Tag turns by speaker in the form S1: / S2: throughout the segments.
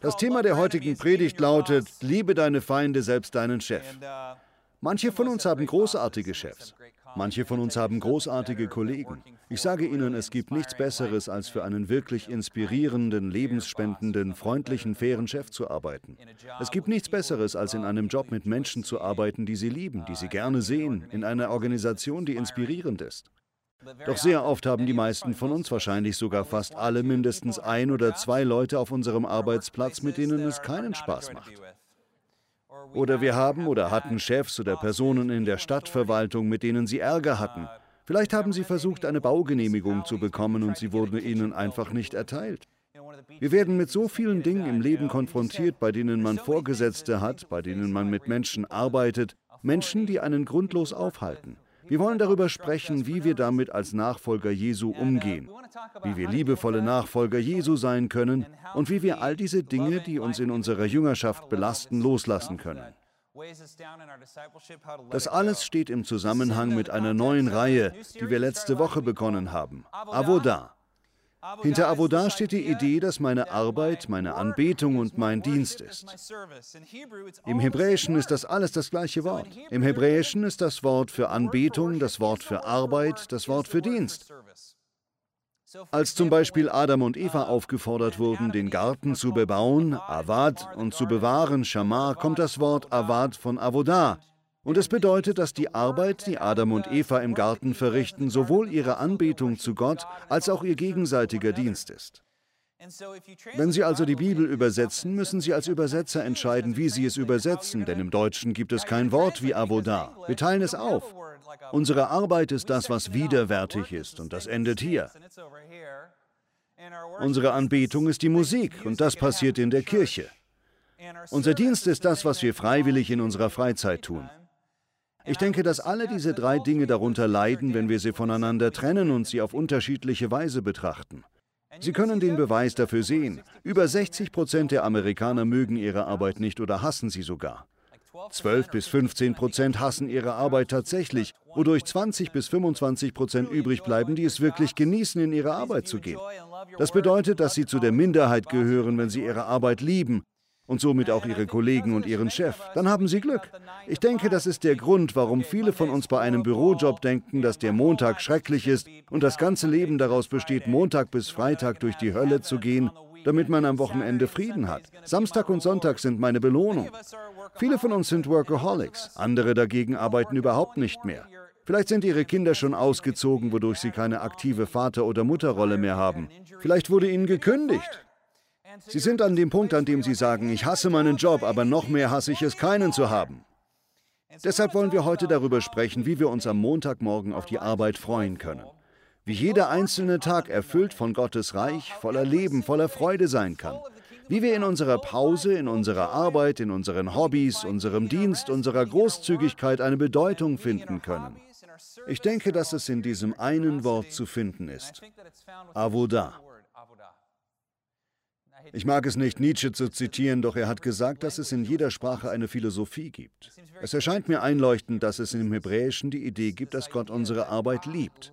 S1: Das Thema der heutigen Predigt lautet, liebe deine Feinde, selbst deinen Chef. Manche von uns haben großartige Chefs. Manche von uns haben großartige Kollegen. Ich sage Ihnen, es gibt nichts Besseres, als für einen wirklich inspirierenden, lebensspendenden, freundlichen, fairen Chef zu arbeiten. Es gibt nichts Besseres, als in einem Job mit Menschen zu arbeiten, die Sie lieben, die Sie gerne sehen, in einer Organisation, die inspirierend ist. Doch sehr oft haben die meisten von uns, wahrscheinlich sogar fast alle, mindestens ein oder zwei Leute auf unserem Arbeitsplatz, mit denen es keinen Spaß macht. Oder wir haben oder hatten Chefs oder Personen in der Stadtverwaltung, mit denen sie Ärger hatten. Vielleicht haben sie versucht, eine Baugenehmigung zu bekommen und sie wurde ihnen einfach nicht erteilt. Wir werden mit so vielen Dingen im Leben konfrontiert, bei denen man Vorgesetzte hat, bei denen man mit Menschen arbeitet, Menschen, die einen grundlos aufhalten. Wir wollen darüber sprechen, wie wir damit als Nachfolger Jesu umgehen, wie wir liebevolle Nachfolger Jesu sein können und wie wir all diese Dinge, die uns in unserer Jüngerschaft belasten, loslassen können. Das alles steht im Zusammenhang mit einer neuen Reihe, die wir letzte Woche begonnen haben. Avodah. Hinter Avodah steht die Idee, dass meine Arbeit, meine Anbetung und mein Dienst ist. Im Hebräischen ist das alles das gleiche Wort. Im Hebräischen ist das Wort für Anbetung, das Wort für Arbeit, das Wort für Dienst. Als zum Beispiel Adam und Eva aufgefordert wurden, den Garten zu bebauen, Avad, und zu bewahren, Shamar, kommt das Wort Avad von Avodah, und es bedeutet, dass die Arbeit, die Adam und Eva im Garten verrichten, sowohl ihre Anbetung zu Gott als auch ihr gegenseitiger Dienst ist. Wenn Sie also die Bibel übersetzen, müssen Sie als Übersetzer entscheiden, wie Sie es übersetzen, denn im Deutschen gibt es kein Wort wie Avodah. Wir teilen es auf. Unsere Arbeit ist das, was widerwärtig ist, und das endet hier. Unsere Anbetung ist die Musik, und das passiert in der Kirche. Unser Dienst ist das, was wir freiwillig in unserer Freizeit tun. Ich denke, dass alle diese drei Dinge darunter leiden, wenn wir sie voneinander trennen und sie auf unterschiedliche Weise betrachten. Sie können den Beweis dafür sehen. Über 60 Prozent der Amerikaner mögen ihre Arbeit nicht oder hassen sie sogar. 12 bis 15 Prozent hassen ihre Arbeit tatsächlich, wodurch 20 bis 25 Prozent übrig bleiben, die es wirklich genießen, in ihre Arbeit zu gehen. Das bedeutet, dass sie zu der Minderheit gehören, wenn sie ihre Arbeit lieben und somit auch ihre Kollegen und ihren Chef, dann haben sie Glück. Ich denke, das ist der Grund, warum viele von uns bei einem Bürojob denken, dass der Montag schrecklich ist und das ganze Leben daraus besteht, Montag bis Freitag durch die Hölle zu gehen, damit man am Wochenende Frieden hat. Samstag und Sonntag sind meine Belohnung. Viele von uns sind Workaholics, andere dagegen arbeiten überhaupt nicht mehr. Vielleicht sind ihre Kinder schon ausgezogen, wodurch sie keine aktive Vater- oder Mutterrolle mehr haben. Vielleicht wurde ihnen gekündigt. Sie sind an dem Punkt, an dem Sie sagen, ich hasse meinen Job, aber noch mehr hasse ich es, keinen zu haben. Deshalb wollen wir heute darüber sprechen, wie wir uns am Montagmorgen auf die Arbeit freuen können. Wie jeder einzelne Tag erfüllt von Gottes Reich, voller Leben, voller Freude sein kann. Wie wir in unserer Pause, in unserer Arbeit, in unseren Hobbys, unserem Dienst, unserer Großzügigkeit eine Bedeutung finden können. Ich denke, dass es in diesem einen Wort zu finden ist. Avodah. Ich mag es nicht, Nietzsche zu zitieren, doch er hat gesagt, dass es in jeder Sprache eine Philosophie gibt. Es erscheint mir einleuchtend, dass es im Hebräischen die Idee gibt, dass Gott unsere Arbeit liebt.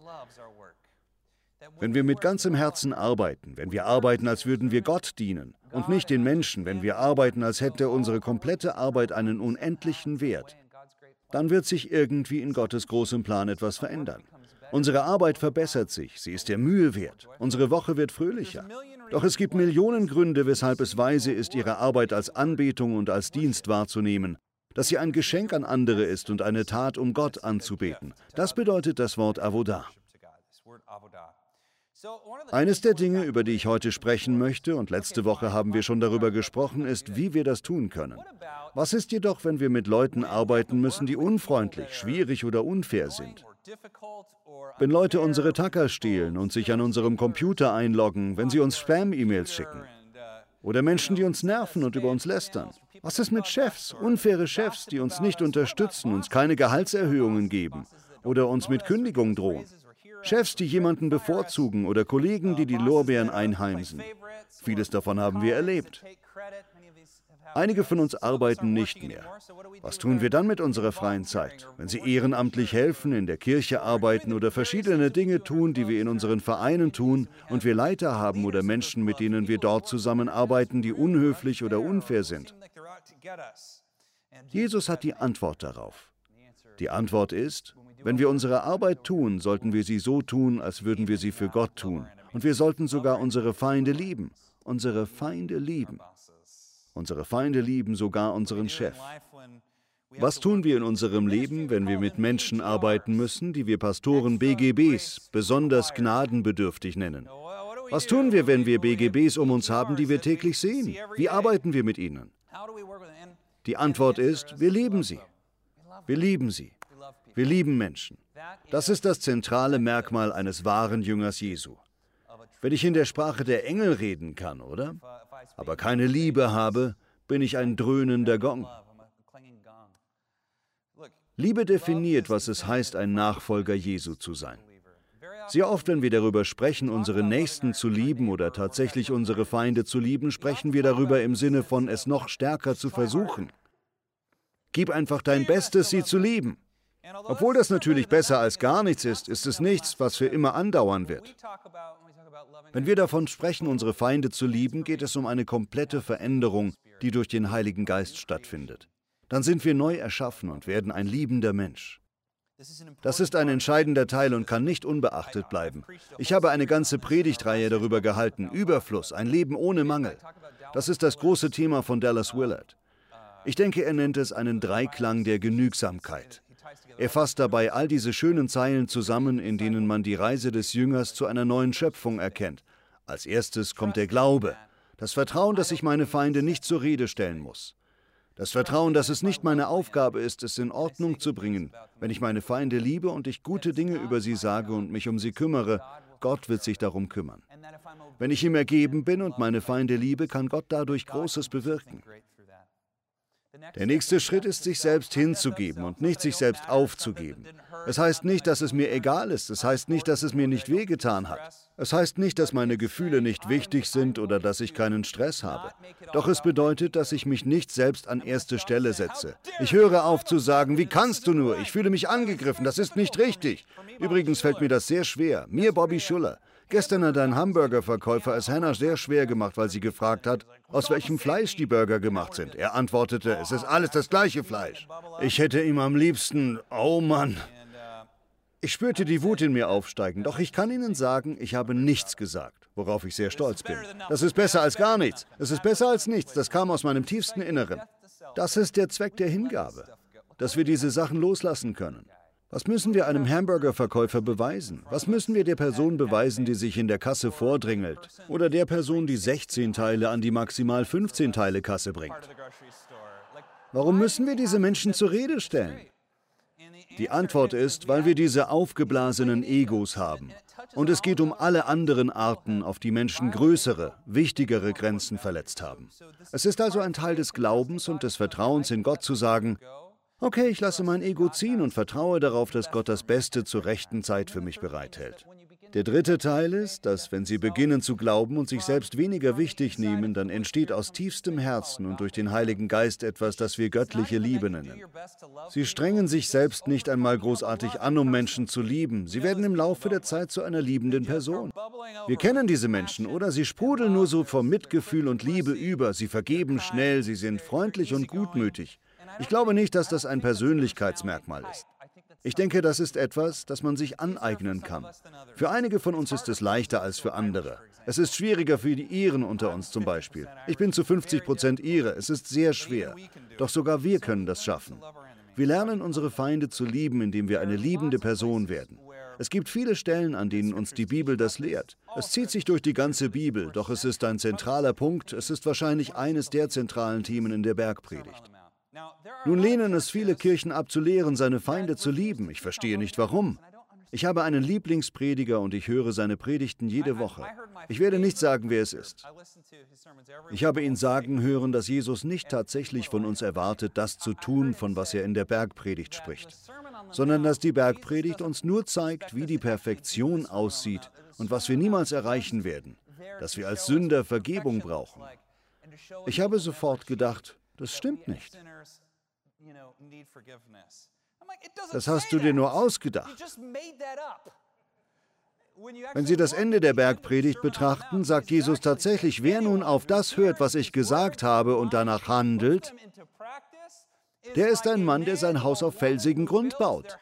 S1: Wenn wir mit ganzem Herzen arbeiten, wenn wir arbeiten, als würden wir Gott dienen und nicht den Menschen, wenn wir arbeiten, als hätte unsere komplette Arbeit einen unendlichen Wert, dann wird sich irgendwie in Gottes großem Plan etwas verändern. Unsere Arbeit verbessert sich, sie ist der Mühe wert, unsere Woche wird fröhlicher. Doch es gibt Millionen Gründe, weshalb es weise ist, ihre Arbeit als Anbetung und als Dienst wahrzunehmen, dass sie ein Geschenk an andere ist und eine Tat, um Gott anzubeten. Das bedeutet das Wort Avodah. Eines der Dinge, über die ich heute sprechen möchte, und letzte Woche haben wir schon darüber gesprochen, ist, wie wir das tun können. Was ist jedoch, wenn wir mit Leuten arbeiten müssen, die unfreundlich, schwierig oder unfair sind? Wenn Leute unsere Tacker stehlen und sich an unserem Computer einloggen, wenn sie uns Spam-E-Mails schicken. Oder Menschen, die uns nerven und über uns lästern. Was ist mit Chefs, unfaire Chefs, die uns nicht unterstützen, uns keine Gehaltserhöhungen geben oder uns mit Kündigung drohen? Chefs, die jemanden bevorzugen oder Kollegen, die die Lorbeeren einheimsen. Vieles davon haben wir erlebt. Einige von uns arbeiten nicht mehr. Was tun wir dann mit unserer freien Zeit? Wenn Sie ehrenamtlich helfen, in der Kirche arbeiten oder verschiedene Dinge tun, die wir in unseren Vereinen tun und wir Leiter haben oder Menschen, mit denen wir dort zusammenarbeiten, die unhöflich oder unfair sind. Jesus hat die Antwort darauf. Die Antwort ist, wenn wir unsere Arbeit tun, sollten wir sie so tun, als würden wir sie für Gott tun. Und wir sollten sogar unsere Feinde lieben. Unsere Feinde lieben. Unsere Feinde lieben sogar unseren Chef. Was tun wir in unserem Leben, wenn wir mit Menschen arbeiten müssen, die wir Pastoren BGBs besonders gnadenbedürftig nennen? Was tun wir, wenn wir BGBs um uns haben, die wir täglich sehen? Wie arbeiten wir mit ihnen? Die Antwort ist, wir lieben sie. Wir lieben sie. Wir lieben Menschen. Das ist das zentrale Merkmal eines wahren Jüngers Jesu. Wenn ich in der Sprache der Engel reden kann, oder? Aber keine Liebe habe, bin ich ein dröhnender Gong. Liebe definiert, was es heißt, ein Nachfolger Jesu zu sein. Sehr oft, wenn wir darüber sprechen, unsere Nächsten zu lieben oder tatsächlich unsere Feinde zu lieben, sprechen wir darüber im Sinne von es noch stärker zu versuchen. Gib einfach dein Bestes, sie zu lieben. Obwohl das natürlich besser als gar nichts ist, ist es nichts, was für immer andauern wird. Wenn wir davon sprechen, unsere Feinde zu lieben, geht es um eine komplette Veränderung, die durch den Heiligen Geist stattfindet. Dann sind wir neu erschaffen und werden ein liebender Mensch. Das ist ein entscheidender Teil und kann nicht unbeachtet bleiben. Ich habe eine ganze Predigtreihe darüber gehalten, Überfluss, ein Leben ohne Mangel. Das ist das große Thema von Dallas Willard. Ich denke, er nennt es einen Dreiklang der Genügsamkeit. Er fasst dabei all diese schönen Zeilen zusammen, in denen man die Reise des Jüngers zu einer neuen Schöpfung erkennt. Als erstes kommt der Glaube, das Vertrauen, dass ich meine Feinde nicht zur Rede stellen muss. Das Vertrauen, dass es nicht meine Aufgabe ist, es in Ordnung zu bringen, wenn ich meine Feinde liebe und ich gute Dinge über sie sage und mich um sie kümmere, Gott wird sich darum kümmern. Wenn ich ihm ergeben bin und meine Feinde liebe, kann Gott dadurch Großes bewirken. Der nächste Schritt ist, sich selbst hinzugeben und nicht sich selbst aufzugeben. Es heißt nicht, dass es mir egal ist. Es heißt nicht, dass es mir nicht wehgetan hat. Es heißt nicht, dass meine Gefühle nicht wichtig sind oder dass ich keinen Stress habe. Doch es bedeutet, dass ich mich nicht selbst an erste Stelle setze. Ich höre auf zu sagen, wie kannst du nur? Ich fühle mich angegriffen. Das ist nicht richtig. Übrigens fällt mir das sehr schwer. Mir, Bobby Schuller. Gestern hat ein Hamburgerverkäufer es Hannah sehr schwer gemacht, weil sie gefragt hat, aus welchem Fleisch die Burger gemacht sind. Er antwortete, es ist alles das gleiche Fleisch. Ich hätte ihm am liebsten, oh Mann. Ich spürte die Wut in mir aufsteigen, doch ich kann Ihnen sagen, ich habe nichts gesagt, worauf ich sehr stolz bin. Das ist besser als gar nichts. Es ist besser als nichts. Das kam aus meinem tiefsten Inneren. Das ist der Zweck der Hingabe, dass wir diese Sachen loslassen können. Was müssen wir einem Hamburgerverkäufer beweisen? Was müssen wir der Person beweisen, die sich in der Kasse vordrängelt? Oder der Person, die 16 Teile an die maximal 15 Teile Kasse bringt? Warum müssen wir diese Menschen zur Rede stellen? Die Antwort ist, weil wir diese aufgeblasenen Egos haben. Und es geht um alle anderen Arten, auf die Menschen größere, wichtigere Grenzen verletzt haben. Es ist also ein Teil des Glaubens und des Vertrauens in Gott zu sagen, Okay, ich lasse mein Ego ziehen und vertraue darauf, dass Gott das Beste zur rechten Zeit für mich bereithält. Der dritte Teil ist, dass wenn Sie beginnen zu glauben und sich selbst weniger wichtig nehmen, dann entsteht aus tiefstem Herzen und durch den Heiligen Geist etwas, das wir göttliche Liebe nennen. Sie strengen sich selbst nicht einmal großartig an, um Menschen zu lieben. Sie werden im Laufe der Zeit zu einer liebenden Person. Wir kennen diese Menschen, oder? Sie sprudeln nur so vor Mitgefühl und Liebe über. Sie vergeben schnell, sie sind freundlich und gutmütig. Ich glaube nicht, dass das ein Persönlichkeitsmerkmal ist. Ich denke, das ist etwas, das man sich aneignen kann. Für einige von uns ist es leichter als für andere. Es ist schwieriger für die Iren unter uns zum Beispiel. Ich bin zu 50 Prozent Ire. Es ist sehr schwer. Doch sogar wir können das schaffen. Wir lernen unsere Feinde zu lieben, indem wir eine liebende Person werden. Es gibt viele Stellen, an denen uns die Bibel das lehrt. Es zieht sich durch die ganze Bibel, doch es ist ein zentraler Punkt. Es ist wahrscheinlich eines der zentralen Themen in der Bergpredigt. Nun lehnen es viele Kirchen ab zu lehren, seine Feinde zu lieben. Ich verstehe nicht warum. Ich habe einen Lieblingsprediger und ich höre seine Predigten jede Woche. Ich werde nicht sagen, wer es ist. Ich habe ihn sagen hören, dass Jesus nicht tatsächlich von uns erwartet, das zu tun, von was er in der Bergpredigt spricht, sondern dass die Bergpredigt uns nur zeigt, wie die Perfektion aussieht und was wir niemals erreichen werden, dass wir als Sünder Vergebung brauchen. Ich habe sofort gedacht, das stimmt nicht. Das hast du dir nur ausgedacht. Wenn Sie das Ende der Bergpredigt betrachten, sagt Jesus tatsächlich, wer nun auf das hört, was ich gesagt habe und danach handelt, der ist ein Mann, der sein Haus auf felsigen Grund baut.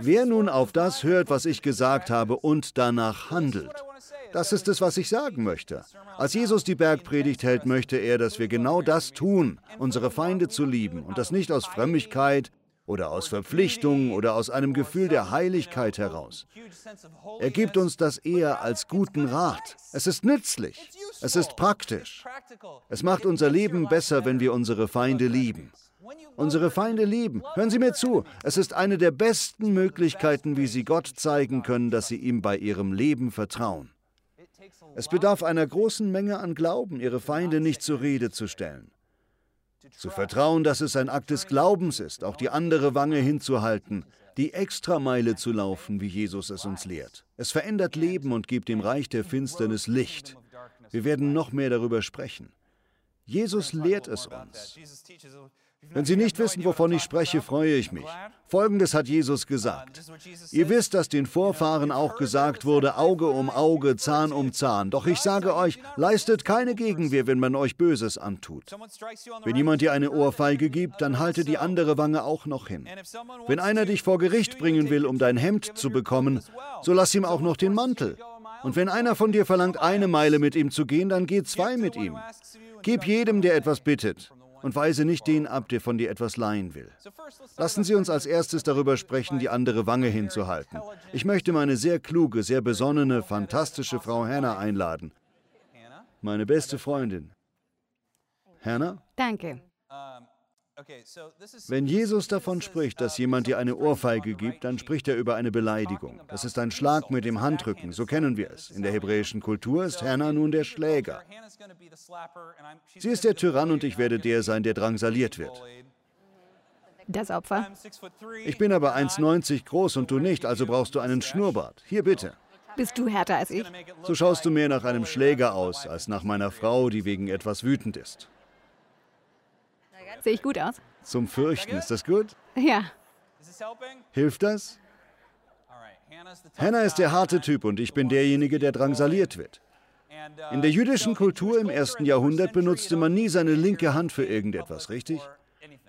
S1: Wer nun auf das hört, was ich gesagt habe und danach handelt, das ist es, was ich sagen möchte. Als Jesus die Bergpredigt hält, möchte er, dass wir genau das tun, unsere Feinde zu lieben und das nicht aus Frömmigkeit oder aus Verpflichtung oder aus einem Gefühl der Heiligkeit heraus. Er gibt uns das eher als guten Rat. Es ist nützlich. Es ist praktisch. Es macht unser Leben besser, wenn wir unsere Feinde lieben. Unsere Feinde lieben. Hören Sie mir zu. Es ist eine der besten Möglichkeiten, wie Sie Gott zeigen können, dass Sie ihm bei Ihrem Leben vertrauen. Es bedarf einer großen Menge an Glauben, ihre Feinde nicht zur Rede zu stellen. Zu vertrauen, dass es ein Akt des Glaubens ist, auch die andere Wange hinzuhalten, die Extrameile zu laufen, wie Jesus es uns lehrt. Es verändert Leben und gibt dem Reich der Finsternis Licht. Wir werden noch mehr darüber sprechen. Jesus lehrt es uns. Wenn Sie nicht wissen, wovon ich spreche, freue ich mich. Folgendes hat Jesus gesagt. Ihr wisst, dass den Vorfahren auch gesagt wurde, Auge um Auge, Zahn um Zahn. Doch ich sage euch, leistet keine Gegenwehr, wenn man euch Böses antut. Wenn jemand dir eine Ohrfeige gibt, dann halte die andere Wange auch noch hin. Wenn einer dich vor Gericht bringen will, um dein Hemd zu bekommen, so lass ihm auch noch den Mantel. Und wenn einer von dir verlangt, eine Meile mit ihm zu gehen, dann geh zwei mit ihm. Gib jedem, der etwas bittet und weise nicht den ab, der von dir etwas leihen will. Lassen Sie uns als erstes darüber sprechen, die andere Wange hinzuhalten. Ich möchte meine sehr kluge, sehr besonnene, fantastische Frau Hannah einladen. Meine beste Freundin. Hannah?
S2: Danke.
S1: Wenn Jesus davon spricht, dass jemand dir eine Ohrfeige gibt, dann spricht er über eine Beleidigung. Das ist ein Schlag mit dem Handrücken, so kennen wir es. In der hebräischen Kultur ist Hannah nun der Schläger. Sie ist der Tyrann und ich werde der sein, der drangsaliert wird.
S2: Das Opfer?
S1: Ich bin aber 1,90 groß und du nicht, also brauchst du einen Schnurrbart. Hier bitte.
S2: Bist du härter als ich?
S1: So schaust du mehr nach einem Schläger aus, als nach meiner Frau, die wegen etwas wütend ist.
S2: Sehe ich gut aus?
S1: Zum Fürchten, ist das gut?
S2: Ja.
S1: Hilft das? Hannah ist der harte Typ und ich bin derjenige, der drangsaliert wird. In der jüdischen Kultur im ersten Jahrhundert benutzte man nie seine linke Hand für irgendetwas, richtig?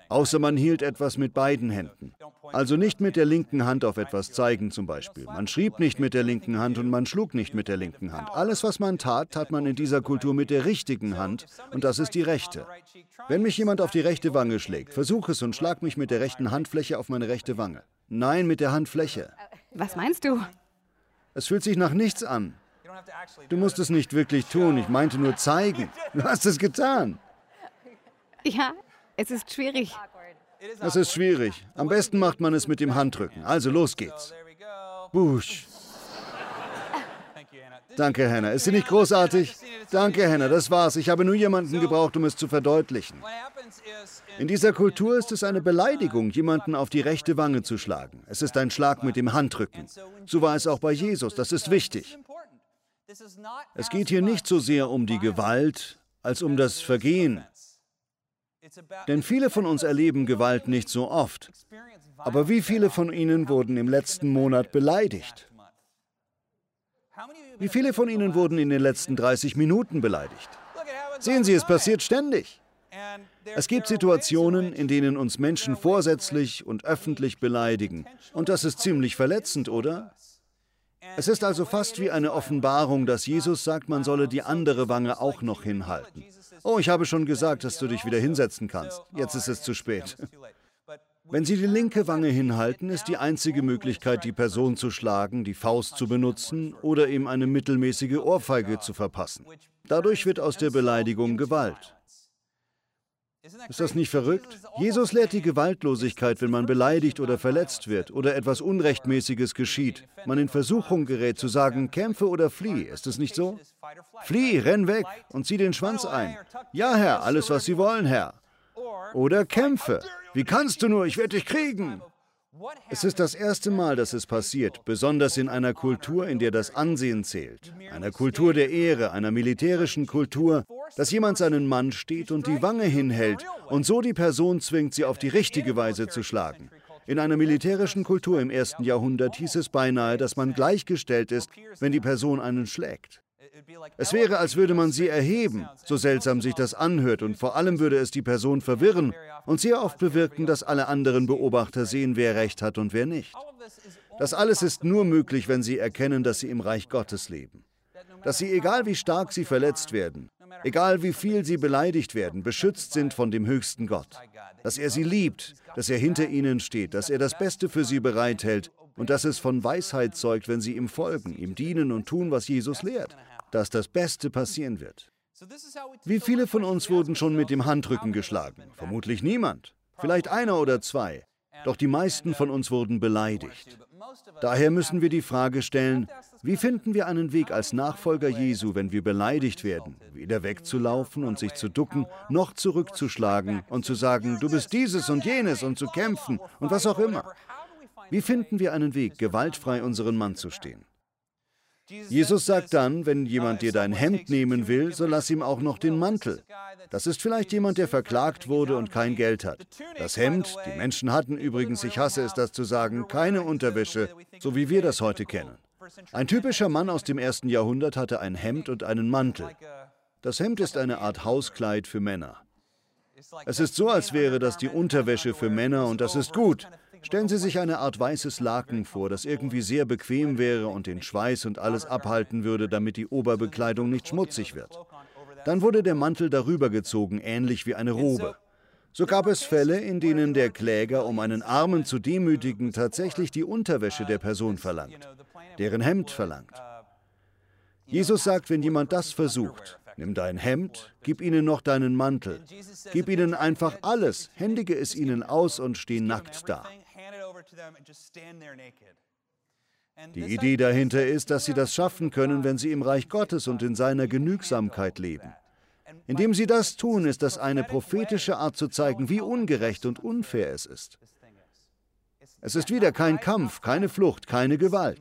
S1: Außer man hielt etwas mit beiden Händen. Also nicht mit der linken Hand auf etwas zeigen zum Beispiel. Man schrieb nicht mit der linken Hand und man schlug nicht mit der linken Hand. Alles, was man tat, tat man in dieser Kultur mit der richtigen Hand und das ist die rechte. Wenn mich jemand auf die rechte Wange schlägt, versuch es und schlag mich mit der rechten Handfläche auf meine rechte Wange. Nein, mit der Handfläche.
S2: Was meinst du?
S1: Es fühlt sich nach nichts an. Du musst es nicht wirklich tun, ich meinte nur zeigen. Du hast es getan.
S2: Ja, es ist schwierig.
S1: Das ist schwierig. Am besten macht man es mit dem Handrücken. Also los geht's. Busch. Danke, Hannah. Ist sie nicht großartig? Danke, Hannah. Das war's. Ich habe nur jemanden gebraucht, um es zu verdeutlichen. In dieser Kultur ist es eine Beleidigung, jemanden auf die rechte Wange zu schlagen. Es ist ein Schlag mit dem Handrücken. So war es auch bei Jesus. Das ist wichtig. Es geht hier nicht so sehr um die Gewalt als um das Vergehen. Denn viele von uns erleben Gewalt nicht so oft. Aber wie viele von Ihnen wurden im letzten Monat beleidigt? Wie viele von Ihnen wurden in den letzten 30 Minuten beleidigt? Sehen Sie, es passiert ständig. Es gibt Situationen, in denen uns Menschen vorsätzlich und öffentlich beleidigen. Und das ist ziemlich verletzend, oder? Es ist also fast wie eine Offenbarung, dass Jesus sagt, man solle die andere Wange auch noch hinhalten. Oh, ich habe schon gesagt, dass du dich wieder hinsetzen kannst. Jetzt ist es zu spät. Wenn Sie die linke Wange hinhalten, ist die einzige Möglichkeit, die Person zu schlagen, die Faust zu benutzen oder ihm eine mittelmäßige Ohrfeige zu verpassen. Dadurch wird aus der Beleidigung Gewalt. Ist das nicht verrückt? Jesus lehrt die Gewaltlosigkeit, wenn man beleidigt oder verletzt wird oder etwas Unrechtmäßiges geschieht. Man in Versuchung gerät zu sagen, kämpfe oder flieh. Ist es nicht so? Flieh, renn weg und zieh den Schwanz ein. Ja, Herr, alles, was Sie wollen, Herr. Oder kämpfe. Wie kannst du nur? Ich werde dich kriegen. Es ist das erste Mal, dass es passiert, besonders in einer Kultur, in der das Ansehen zählt, einer Kultur der Ehre, einer militärischen Kultur, dass jemand seinen Mann steht und die Wange hinhält und so die Person zwingt, sie auf die richtige Weise zu schlagen. In einer militärischen Kultur im ersten Jahrhundert hieß es beinahe, dass man gleichgestellt ist, wenn die Person einen schlägt. Es wäre, als würde man sie erheben, so seltsam sich das anhört, und vor allem würde es die Person verwirren und sehr oft bewirken, dass alle anderen Beobachter sehen, wer recht hat und wer nicht. Das alles ist nur möglich, wenn sie erkennen, dass sie im Reich Gottes leben. Dass sie, egal wie stark sie verletzt werden, egal wie viel sie beleidigt werden, beschützt sind von dem höchsten Gott. Dass er sie liebt, dass er hinter ihnen steht, dass er das Beste für sie bereithält und dass es von Weisheit zeugt, wenn sie ihm folgen, ihm dienen und tun, was Jesus lehrt dass das Beste passieren wird. Wie viele von uns wurden schon mit dem Handrücken geschlagen? Vermutlich niemand. Vielleicht einer oder zwei. Doch die meisten von uns wurden beleidigt. Daher müssen wir die Frage stellen, wie finden wir einen Weg als Nachfolger Jesu, wenn wir beleidigt werden, weder wegzulaufen und sich zu ducken, noch zurückzuschlagen und zu sagen, du bist dieses und jenes und zu kämpfen und was auch immer. Wie finden wir einen Weg, gewaltfrei unseren Mann zu stehen? Jesus sagt dann, wenn jemand dir dein Hemd nehmen will, so lass ihm auch noch den Mantel. Das ist vielleicht jemand, der verklagt wurde und kein Geld hat. Das Hemd, die Menschen hatten übrigens, ich hasse es das zu sagen, keine Unterwäsche, so wie wir das heute kennen. Ein typischer Mann aus dem ersten Jahrhundert hatte ein Hemd und einen Mantel. Das Hemd ist eine Art Hauskleid für Männer. Es ist so, als wäre das die Unterwäsche für Männer und das ist gut. Stellen Sie sich eine Art weißes Laken vor, das irgendwie sehr bequem wäre und den Schweiß und alles abhalten würde, damit die Oberbekleidung nicht schmutzig wird. Dann wurde der Mantel darüber gezogen, ähnlich wie eine Robe. So gab es Fälle, in denen der Kläger, um einen Armen zu demütigen, tatsächlich die Unterwäsche der Person verlangt, deren Hemd verlangt. Jesus sagt, wenn jemand das versucht, nimm dein Hemd, gib ihnen noch deinen Mantel, gib ihnen einfach alles, händige es ihnen aus und steh nackt da. Die Idee dahinter ist, dass sie das schaffen können, wenn sie im Reich Gottes und in seiner Genügsamkeit leben. Indem sie das tun, ist das eine prophetische Art zu zeigen, wie ungerecht und unfair es ist. Es ist wieder kein Kampf, keine Flucht, keine Gewalt.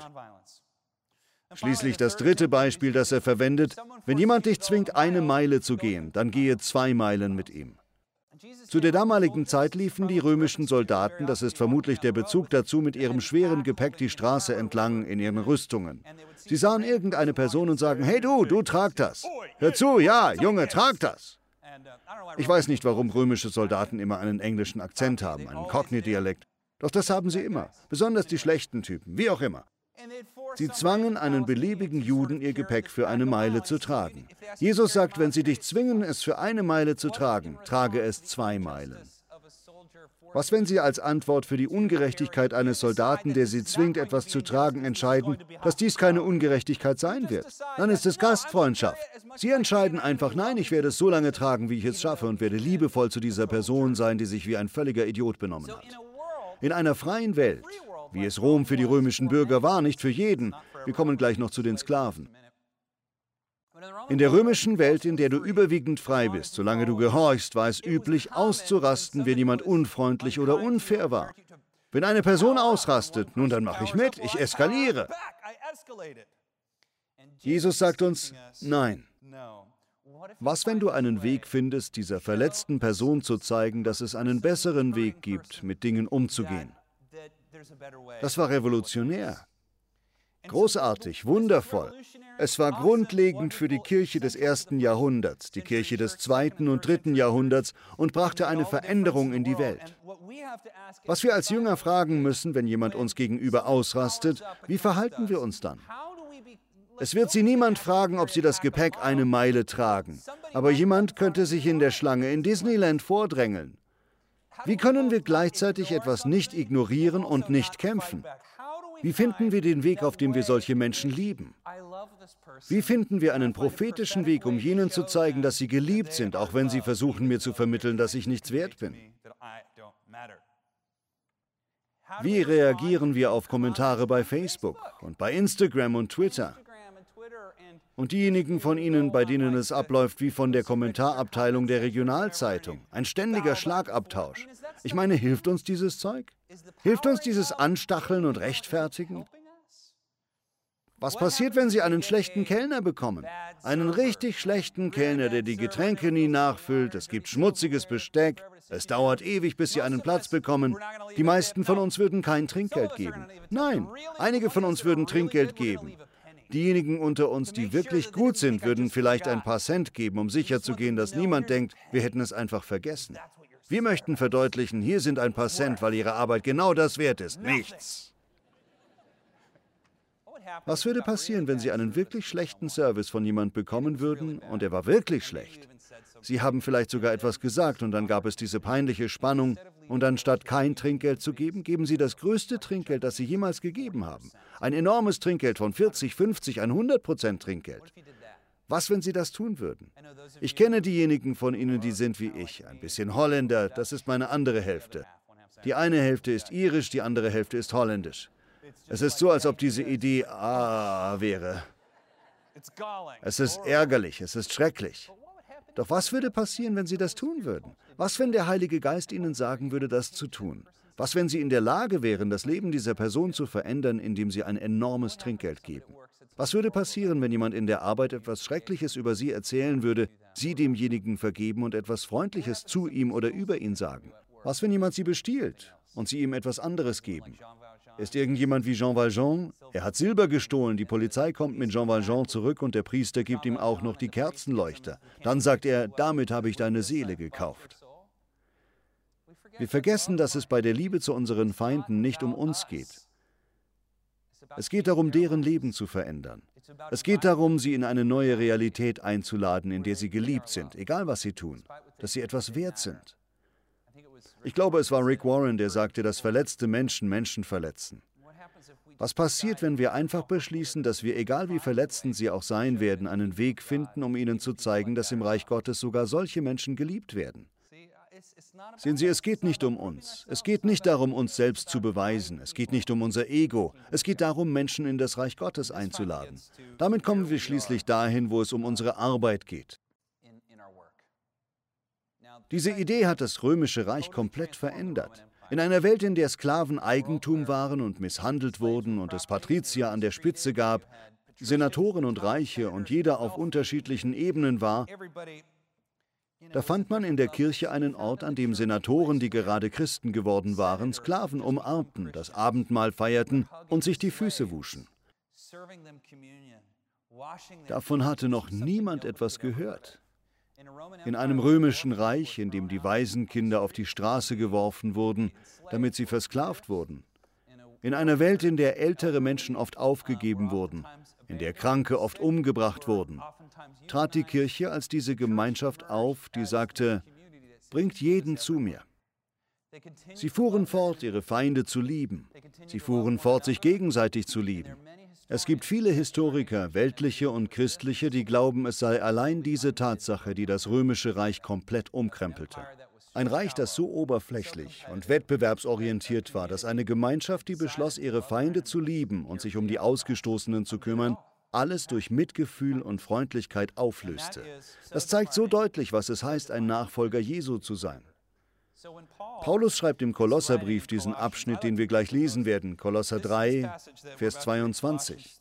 S1: Schließlich das dritte Beispiel, das er verwendet, wenn jemand dich zwingt, eine Meile zu gehen, dann gehe zwei Meilen mit ihm. Zu der damaligen Zeit liefen die römischen Soldaten, das ist vermutlich der Bezug dazu, mit ihrem schweren Gepäck die Straße entlang in ihren Rüstungen. Sie sahen irgendeine Person und sagen, hey du, du trag das. Hör zu, ja, Junge, trag das. Ich weiß nicht, warum römische Soldaten immer einen englischen Akzent haben, einen Cockney-Dialekt. Doch das haben sie immer, besonders die schlechten Typen, wie auch immer. Sie zwangen einen beliebigen Juden, ihr Gepäck für eine Meile zu tragen. Jesus sagt, wenn sie dich zwingen, es für eine Meile zu tragen, trage es zwei Meilen. Was, wenn Sie als Antwort für die Ungerechtigkeit eines Soldaten, der Sie zwingt, etwas zu tragen, entscheiden, dass dies keine Ungerechtigkeit sein wird? Dann ist es Gastfreundschaft. Sie entscheiden einfach, nein, ich werde es so lange tragen, wie ich es schaffe und werde liebevoll zu dieser Person sein, die sich wie ein völliger Idiot benommen hat. In einer freien Welt wie es Rom für die römischen Bürger war, nicht für jeden. Wir kommen gleich noch zu den Sklaven. In der römischen Welt, in der du überwiegend frei bist, solange du gehorchst, war es üblich, auszurasten, wenn jemand unfreundlich oder unfair war. Wenn eine Person ausrastet, nun dann mache ich mit, ich eskaliere. Jesus sagt uns, nein. Was, wenn du einen Weg findest, dieser verletzten Person zu zeigen, dass es einen besseren Weg gibt, mit Dingen umzugehen? Das war revolutionär. Großartig, wundervoll. Es war grundlegend für die Kirche des ersten Jahrhunderts, die Kirche des zweiten und dritten Jahrhunderts und brachte eine Veränderung in die Welt. Was wir als Jünger fragen müssen, wenn jemand uns gegenüber ausrastet, wie verhalten wir uns dann? Es wird sie niemand fragen, ob sie das Gepäck eine Meile tragen, aber jemand könnte sich in der Schlange in Disneyland vordrängeln. Wie können wir gleichzeitig etwas nicht ignorieren und nicht kämpfen? Wie finden wir den Weg, auf dem wir solche Menschen lieben? Wie finden wir einen prophetischen Weg, um jenen zu zeigen, dass sie geliebt sind, auch wenn sie versuchen mir zu vermitteln, dass ich nichts wert bin? Wie reagieren wir auf Kommentare bei Facebook und bei Instagram und Twitter? Und diejenigen von Ihnen, bei denen es abläuft wie von der Kommentarabteilung der Regionalzeitung, ein ständiger Schlagabtausch. Ich meine, hilft uns dieses Zeug? Hilft uns dieses Anstacheln und Rechtfertigen? Was passiert, wenn Sie einen schlechten Kellner bekommen? Einen richtig schlechten Kellner, der die Getränke nie nachfüllt, es gibt schmutziges Besteck, es dauert ewig, bis Sie einen Platz bekommen. Die meisten von uns würden kein Trinkgeld geben. Nein, einige von uns würden Trinkgeld geben. Diejenigen unter uns, die wirklich gut sind, würden vielleicht ein paar Cent geben, um sicherzugehen, dass niemand denkt, wir hätten es einfach vergessen. Wir möchten verdeutlichen, hier sind ein paar Cent, weil Ihre Arbeit genau das wert ist. Nichts. Was würde passieren, wenn Sie einen wirklich schlechten Service von jemand bekommen würden und er war wirklich schlecht? Sie haben vielleicht sogar etwas gesagt und dann gab es diese peinliche Spannung und anstatt kein Trinkgeld zu geben, geben Sie das größte Trinkgeld, das Sie jemals gegeben haben. Ein enormes Trinkgeld von 40, 50, 100 Prozent Trinkgeld. Was, wenn Sie das tun würden? Ich kenne diejenigen von Ihnen, die sind wie ich, ein bisschen Holländer, das ist meine andere Hälfte. Die eine Hälfte ist irisch, die andere Hälfte ist holländisch. Es ist so, als ob diese Idee ah wäre. Es ist ärgerlich, es ist schrecklich. Doch was würde passieren, wenn Sie das tun würden? Was, wenn der Heilige Geist Ihnen sagen würde, das zu tun? Was, wenn Sie in der Lage wären, das Leben dieser Person zu verändern, indem Sie ein enormes Trinkgeld geben? Was würde passieren, wenn jemand in der Arbeit etwas Schreckliches über Sie erzählen würde, Sie demjenigen vergeben und etwas Freundliches zu ihm oder über ihn sagen? Was, wenn jemand Sie bestiehlt und Sie ihm etwas anderes geben? Ist irgendjemand wie Jean Valjean? Er hat Silber gestohlen, die Polizei kommt mit Jean Valjean zurück und der Priester gibt ihm auch noch die Kerzenleuchter. Dann sagt er, damit habe ich deine Seele gekauft. Wir vergessen, dass es bei der Liebe zu unseren Feinden nicht um uns geht. Es geht darum, deren Leben zu verändern. Es geht darum, sie in eine neue Realität einzuladen, in der sie geliebt sind, egal was sie tun, dass sie etwas wert sind. Ich glaube, es war Rick Warren, der sagte, dass verletzte Menschen Menschen verletzen. Was passiert, wenn wir einfach beschließen, dass wir, egal wie verletzend sie auch sein werden, einen Weg finden, um ihnen zu zeigen, dass im Reich Gottes sogar solche Menschen geliebt werden? Sehen Sie, es geht nicht um uns. Es geht nicht darum, uns selbst zu beweisen. Es geht nicht um unser Ego. Es geht darum, Menschen in das Reich Gottes einzuladen. Damit kommen wir schließlich dahin, wo es um unsere Arbeit geht. Diese Idee hat das römische Reich komplett verändert. In einer Welt, in der Sklaven Eigentum waren und misshandelt wurden und es Patrizier an der Spitze gab, Senatoren und Reiche und jeder auf unterschiedlichen Ebenen war, da fand man in der Kirche einen Ort, an dem Senatoren, die gerade Christen geworden waren, Sklaven umarmten, das Abendmahl feierten und sich die Füße wuschen. Davon hatte noch niemand etwas gehört. In einem römischen Reich, in dem die Waisenkinder auf die Straße geworfen wurden, damit sie versklavt wurden. In einer Welt, in der ältere Menschen oft aufgegeben wurden, in der Kranke oft umgebracht wurden, trat die Kirche als diese Gemeinschaft auf, die sagte, bringt jeden zu mir. Sie fuhren fort, ihre Feinde zu lieben. Sie fuhren fort, sich gegenseitig zu lieben. Es gibt viele Historiker, weltliche und christliche, die glauben, es sei allein diese Tatsache, die das römische Reich komplett umkrempelte. Ein Reich, das so oberflächlich und wettbewerbsorientiert war, dass eine Gemeinschaft, die beschloss, ihre Feinde zu lieben und sich um die Ausgestoßenen zu kümmern, alles durch Mitgefühl und Freundlichkeit auflöste. Das zeigt so deutlich, was es heißt, ein Nachfolger Jesu zu sein. Paulus schreibt im Kolosserbrief diesen Abschnitt, den wir gleich lesen werden, Kolosser 3, Vers 22.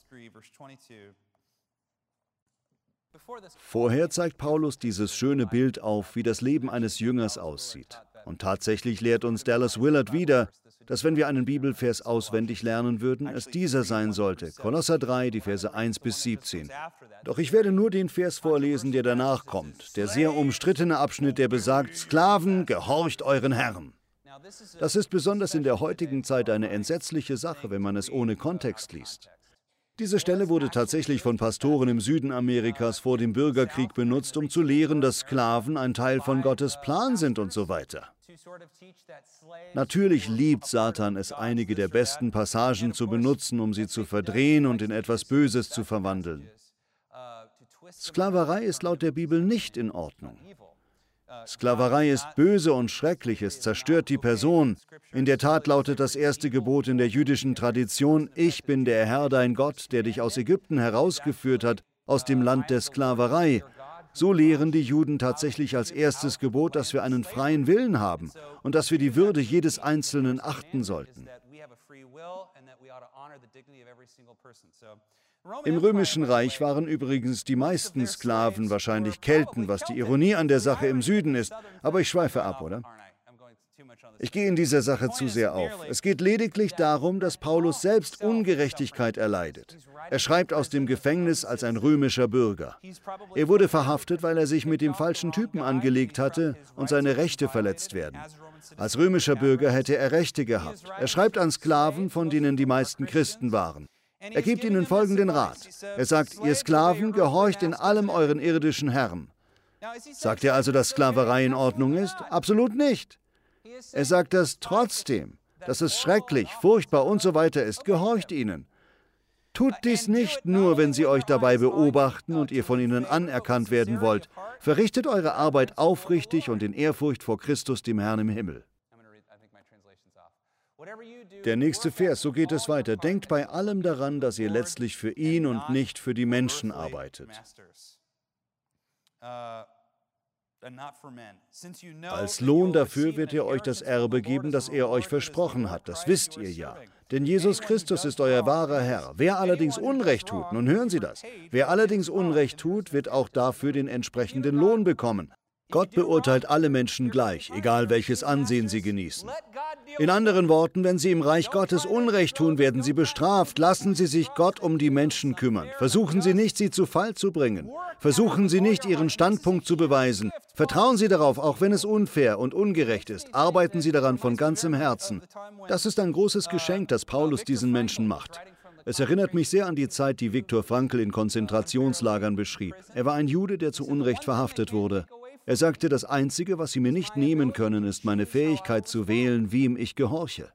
S1: Vorher zeigt Paulus dieses schöne Bild auf, wie das Leben eines Jüngers aussieht. Und tatsächlich lehrt uns Dallas Willard wieder, dass wenn wir einen Bibelvers auswendig lernen würden, es dieser sein sollte. Kolosser 3, die Verse 1 bis 17. Doch ich werde nur den Vers vorlesen, der danach kommt. Der sehr umstrittene Abschnitt, der besagt, Sklaven, gehorcht euren Herren. Das ist besonders in der heutigen Zeit eine entsetzliche Sache, wenn man es ohne Kontext liest. Diese Stelle wurde tatsächlich von Pastoren im Süden Amerikas vor dem Bürgerkrieg benutzt, um zu lehren, dass Sklaven ein Teil von Gottes Plan sind und so weiter. Natürlich liebt Satan es, einige der besten Passagen zu benutzen, um sie zu verdrehen und in etwas Böses zu verwandeln. Sklaverei ist laut der Bibel nicht in Ordnung. Sklaverei ist böse und schrecklich, es zerstört die Person. In der Tat lautet das erste Gebot in der jüdischen Tradition, ich bin der Herr dein Gott, der dich aus Ägypten herausgeführt hat, aus dem Land der Sklaverei. So lehren die Juden tatsächlich als erstes Gebot, dass wir einen freien Willen haben und dass wir die Würde jedes Einzelnen achten sollten. Im römischen Reich waren übrigens die meisten Sklaven wahrscheinlich Kelten, was die Ironie an der Sache im Süden ist. Aber ich schweife ab, oder? Ich gehe in dieser Sache zu sehr auf. Es geht lediglich darum, dass Paulus selbst Ungerechtigkeit erleidet. Er schreibt aus dem Gefängnis als ein römischer Bürger. Er wurde verhaftet, weil er sich mit dem falschen Typen angelegt hatte und seine Rechte verletzt werden. Als römischer Bürger hätte er Rechte gehabt. Er schreibt an Sklaven, von denen die meisten Christen waren. Er gibt ihnen folgenden Rat. Er sagt, ihr Sklaven, gehorcht in allem euren irdischen Herren. Sagt er also, dass Sklaverei in Ordnung ist? Absolut nicht. Er sagt das trotzdem, dass es schrecklich, furchtbar und so weiter ist. Gehorcht ihnen. Tut dies nicht nur, wenn sie euch dabei beobachten und ihr von ihnen anerkannt werden wollt. Verrichtet eure Arbeit aufrichtig und in Ehrfurcht vor Christus, dem Herrn im Himmel. Der nächste Vers, so geht es weiter. Denkt bei allem daran, dass ihr letztlich für ihn und nicht für die Menschen arbeitet. Als Lohn dafür wird er euch das Erbe geben, das er euch versprochen hat. Das wisst ihr ja. Denn Jesus Christus ist euer wahrer Herr. Wer allerdings Unrecht tut, nun hören Sie das, wer allerdings Unrecht tut, wird auch dafür den entsprechenden Lohn bekommen. Gott beurteilt alle Menschen gleich, egal welches Ansehen sie genießen. In anderen Worten, wenn sie im Reich Gottes Unrecht tun, werden sie bestraft. Lassen Sie sich Gott um die Menschen kümmern. Versuchen Sie nicht, sie zu Fall zu bringen. Versuchen Sie nicht, Ihren Standpunkt zu beweisen. Vertrauen Sie darauf, auch wenn es unfair und ungerecht ist. Arbeiten Sie daran von ganzem Herzen. Das ist ein großes Geschenk, das Paulus diesen Menschen macht. Es erinnert mich sehr an die Zeit, die Viktor Frankl in Konzentrationslagern beschrieb. Er war ein Jude, der zu Unrecht verhaftet wurde. Er sagte, das Einzige, was Sie mir nicht nehmen können, ist meine Fähigkeit zu wählen, wem ich gehorche.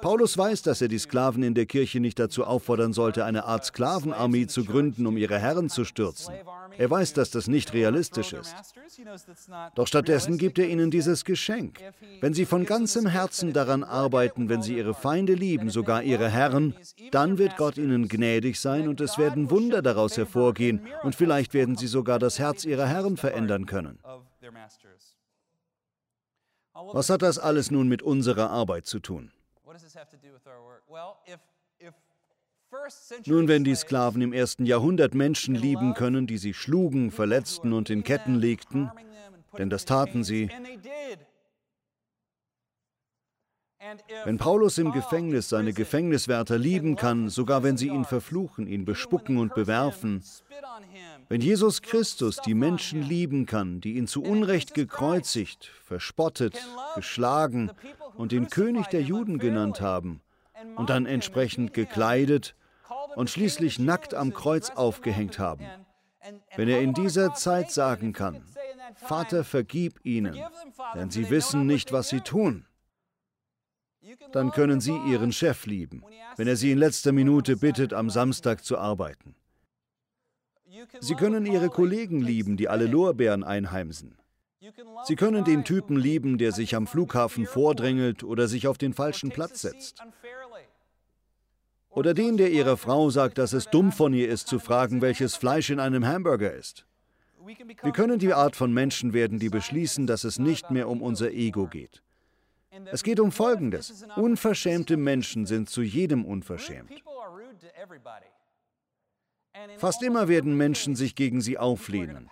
S1: Paulus weiß, dass er die Sklaven in der Kirche nicht dazu auffordern sollte, eine Art Sklavenarmee zu gründen, um ihre Herren zu stürzen. Er weiß, dass das nicht realistisch ist. Doch stattdessen gibt er ihnen dieses Geschenk. Wenn sie von ganzem Herzen daran arbeiten, wenn sie ihre Feinde lieben, sogar ihre Herren, dann wird Gott ihnen gnädig sein und es werden Wunder daraus hervorgehen und vielleicht werden sie sogar das Herz ihrer Herren verändern können. Was hat das alles nun mit unserer Arbeit zu tun? Nun, wenn die Sklaven im ersten Jahrhundert Menschen lieben können, die sie schlugen, verletzten und in Ketten legten, denn das taten sie, wenn Paulus im Gefängnis seine Gefängniswärter lieben kann, sogar wenn sie ihn verfluchen, ihn bespucken und bewerfen, wenn Jesus Christus die Menschen lieben kann, die ihn zu Unrecht gekreuzigt, verspottet, geschlagen und den König der Juden genannt haben und dann entsprechend gekleidet und schließlich nackt am Kreuz aufgehängt haben, wenn er in dieser Zeit sagen kann, Vater, vergib ihnen, denn sie wissen nicht, was sie tun, dann können Sie Ihren Chef lieben, wenn er Sie in letzter Minute bittet, am Samstag zu arbeiten. Sie können Ihre Kollegen lieben, die alle Lorbeeren einheimsen. Sie können den Typen lieben, der sich am Flughafen vordrängelt oder sich auf den falschen Platz setzt. Oder den, der Ihrer Frau sagt, dass es dumm von ihr ist, zu fragen, welches Fleisch in einem Hamburger ist. Wir können die Art von Menschen werden, die beschließen, dass es nicht mehr um unser Ego geht. Es geht um Folgendes. Unverschämte Menschen sind zu jedem unverschämt. Fast immer werden Menschen sich gegen sie auflehnen.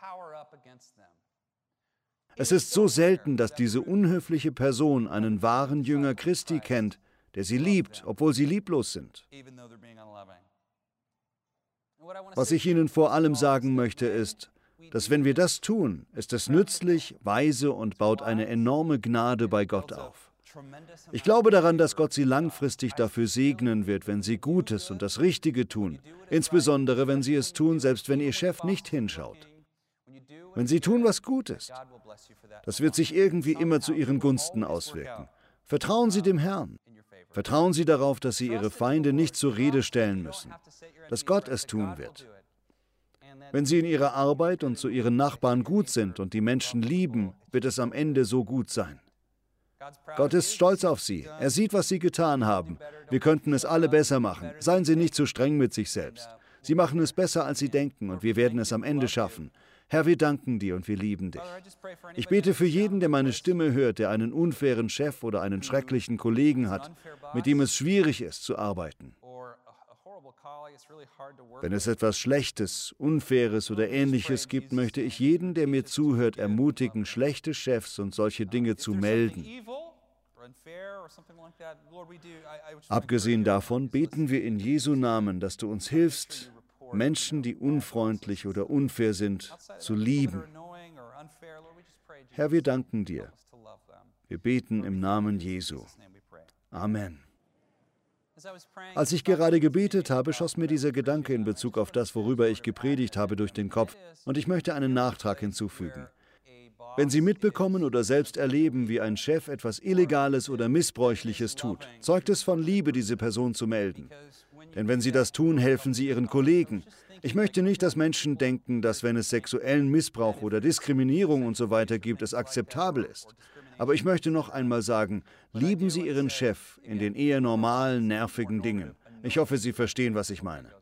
S1: Es ist so selten, dass diese unhöfliche Person einen wahren Jünger Christi kennt, der sie liebt, obwohl sie lieblos sind. Was ich Ihnen vor allem sagen möchte, ist, dass wenn wir das tun, ist es nützlich, weise und baut eine enorme Gnade bei Gott auf. Ich glaube daran, dass Gott sie langfristig dafür segnen wird, wenn sie Gutes und das Richtige tun, insbesondere wenn sie es tun, selbst wenn ihr Chef nicht hinschaut. Wenn Sie tun, was gut ist, das wird sich irgendwie immer zu Ihren Gunsten auswirken. Vertrauen Sie dem Herrn. Vertrauen Sie darauf, dass Sie Ihre Feinde nicht zur Rede stellen müssen, dass Gott es tun wird. Wenn Sie in Ihrer Arbeit und zu Ihren Nachbarn gut sind und die Menschen lieben, wird es am Ende so gut sein. Gott ist stolz auf Sie. Er sieht, was Sie getan haben. Wir könnten es alle besser machen. Seien Sie nicht zu streng mit sich selbst. Sie machen es besser, als Sie denken, und wir werden es am Ende schaffen. Herr, wir danken dir und wir lieben dich. Ich bete für jeden, der meine Stimme hört, der einen unfairen Chef oder einen schrecklichen Kollegen hat, mit dem es schwierig ist zu arbeiten. Wenn es etwas Schlechtes, Unfaires oder Ähnliches gibt, möchte ich jeden, der mir zuhört, ermutigen, schlechte Chefs und solche Dinge zu melden. Abgesehen davon beten wir in Jesu Namen, dass du uns hilfst, Menschen, die unfreundlich oder unfair sind, zu lieben. Herr, wir danken dir. Wir beten im Namen Jesu. Amen. Als ich gerade gebetet habe, schoss mir dieser Gedanke in Bezug auf das, worüber ich gepredigt habe, durch den Kopf, und ich möchte einen Nachtrag hinzufügen. Wenn Sie mitbekommen oder selbst erleben, wie ein Chef etwas Illegales oder Missbräuchliches tut, zeugt es von Liebe, diese Person zu melden. Denn wenn sie das tun, helfen sie ihren Kollegen. Ich möchte nicht, dass Menschen denken, dass wenn es sexuellen Missbrauch oder Diskriminierung und so weiter gibt, es akzeptabel ist. Aber ich möchte noch einmal sagen, lieben Sie Ihren Chef in den eher normalen, nervigen Dingen. Ich hoffe, Sie verstehen, was ich meine.